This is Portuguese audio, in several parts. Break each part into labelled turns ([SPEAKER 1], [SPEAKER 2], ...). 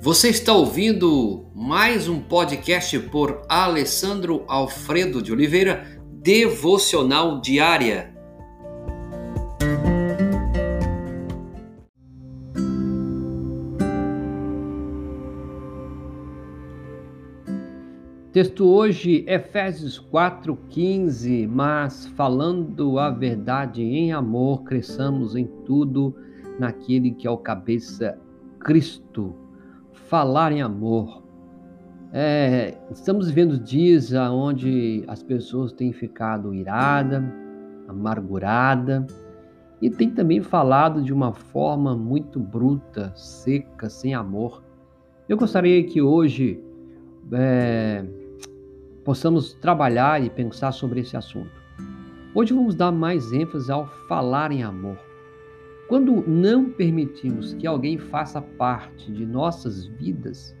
[SPEAKER 1] Você está ouvindo mais um podcast por Alessandro Alfredo de Oliveira, Devocional Diária. Texto hoje, Efésios 4,15. Mas falando a verdade em amor, cresçamos em tudo naquele que é o cabeça Cristo. Falar em amor. É, estamos vivendo dias onde as pessoas têm ficado irada, amargurada e têm também falado de uma forma muito bruta, seca, sem amor. Eu gostaria que hoje é, possamos trabalhar e pensar sobre esse assunto. Hoje vamos dar mais ênfase ao falar em amor. Quando não permitimos que alguém faça parte de nossas vidas,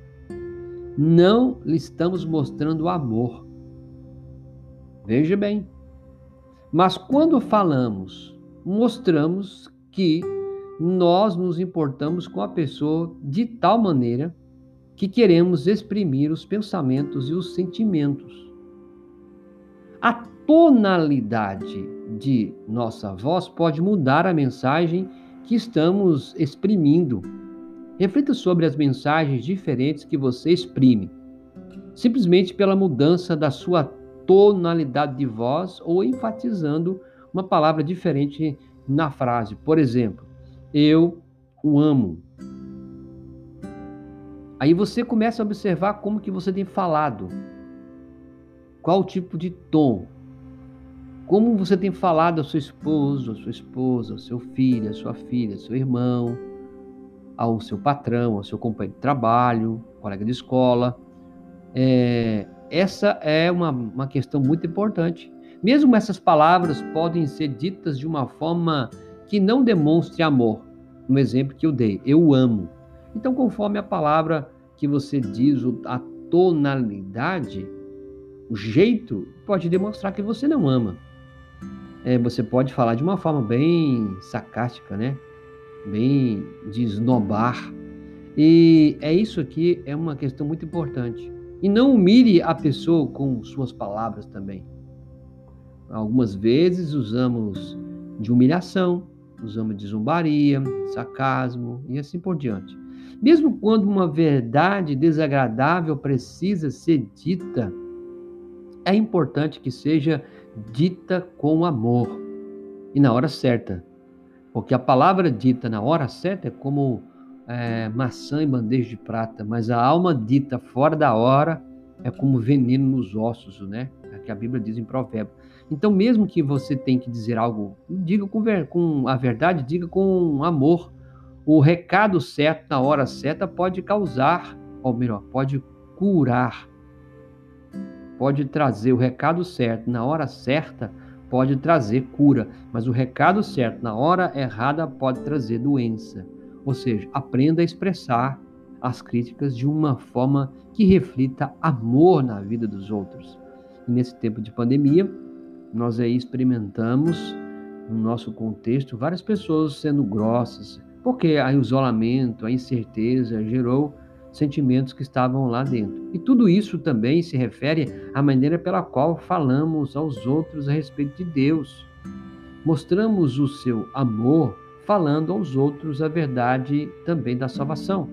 [SPEAKER 1] não lhe estamos mostrando amor. Veja bem. Mas quando falamos, mostramos que nós nos importamos com a pessoa de tal maneira que queremos exprimir os pensamentos e os sentimentos. A tonalidade de nossa voz pode mudar a mensagem que estamos exprimindo. Reflita sobre as mensagens diferentes que você exprime, simplesmente pela mudança da sua tonalidade de voz ou enfatizando uma palavra diferente na frase. Por exemplo, eu o amo. Aí você começa a observar como que você tem falado. Qual tipo de tom? Como você tem falado ao seu esposo, à sua esposa, ao seu filho, à sua filha, ao seu irmão, ao seu patrão, ao seu companheiro de trabalho, colega de escola. É, essa é uma, uma questão muito importante. Mesmo essas palavras podem ser ditas de uma forma que não demonstre amor. Um exemplo que eu dei, eu amo. Então, conforme a palavra que você diz, a tonalidade, o jeito, pode demonstrar que você não ama. É, você pode falar de uma forma bem sarcástica, né? Bem de esnobar. E é isso aqui, é uma questão muito importante. E não humilhe a pessoa com suas palavras também. Algumas vezes usamos de humilhação, usamos de zombaria, sarcasmo e assim por diante. Mesmo quando uma verdade desagradável precisa ser dita, é importante que seja dita com amor e na hora certa. Porque a palavra dita na hora certa é como é, maçã em bandeja de prata, mas a alma dita fora da hora é como veneno nos ossos, né? É que a Bíblia diz em Provérbio. Então, mesmo que você tenha que dizer algo, diga com, com a verdade, diga com amor, o recado certo na hora certa pode causar, ou melhor, pode curar, pode trazer o recado certo na hora certa, pode trazer cura, mas o recado certo na hora errada pode trazer doença. Ou seja, aprenda a expressar as críticas de uma forma que reflita amor na vida dos outros. E nesse tempo de pandemia, nós aí experimentamos no nosso contexto várias pessoas sendo grossas, porque o isolamento, a incerteza gerou sentimentos que estavam lá dentro. E tudo isso também se refere à maneira pela qual falamos aos outros a respeito de Deus. Mostramos o seu amor falando aos outros a verdade também da salvação.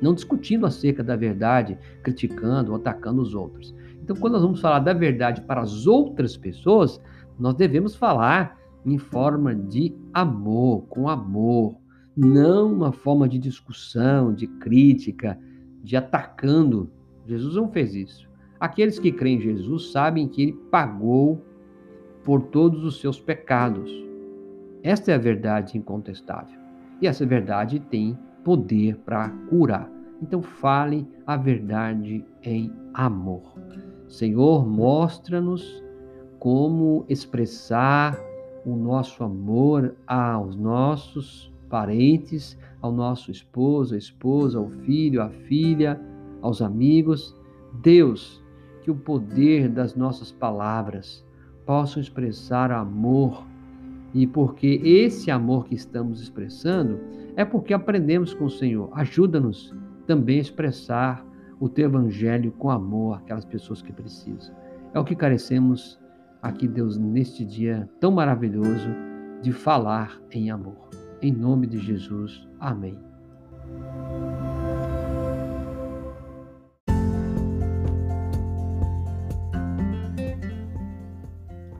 [SPEAKER 1] Não discutindo acerca da verdade, criticando ou atacando os outros. Então, quando nós vamos falar da verdade para as outras pessoas, nós devemos falar em forma de amor, com amor, não uma forma de discussão, de crítica, de atacando. Jesus não fez isso. Aqueles que creem em Jesus sabem que ele pagou por todos os seus pecados. Esta é a verdade incontestável. E essa verdade tem poder para curar. Então fale a verdade em amor. Senhor, mostra-nos como expressar o nosso amor aos nossos parentes, ao nosso esposo, a esposa, ao filho, à filha, aos amigos. Deus, que o poder das nossas palavras possam expressar amor. E porque esse amor que estamos expressando é porque aprendemos com o Senhor. Ajuda-nos também expressar o teu evangelho com amor àquelas pessoas que precisam. É o que carecemos aqui, Deus, neste dia tão maravilhoso de falar em amor. Em nome de Jesus. Amém.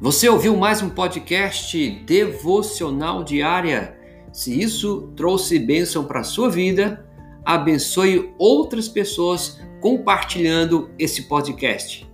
[SPEAKER 2] Você ouviu mais um podcast devocional diária? Se isso trouxe bênção para a sua vida, abençoe outras pessoas compartilhando esse podcast.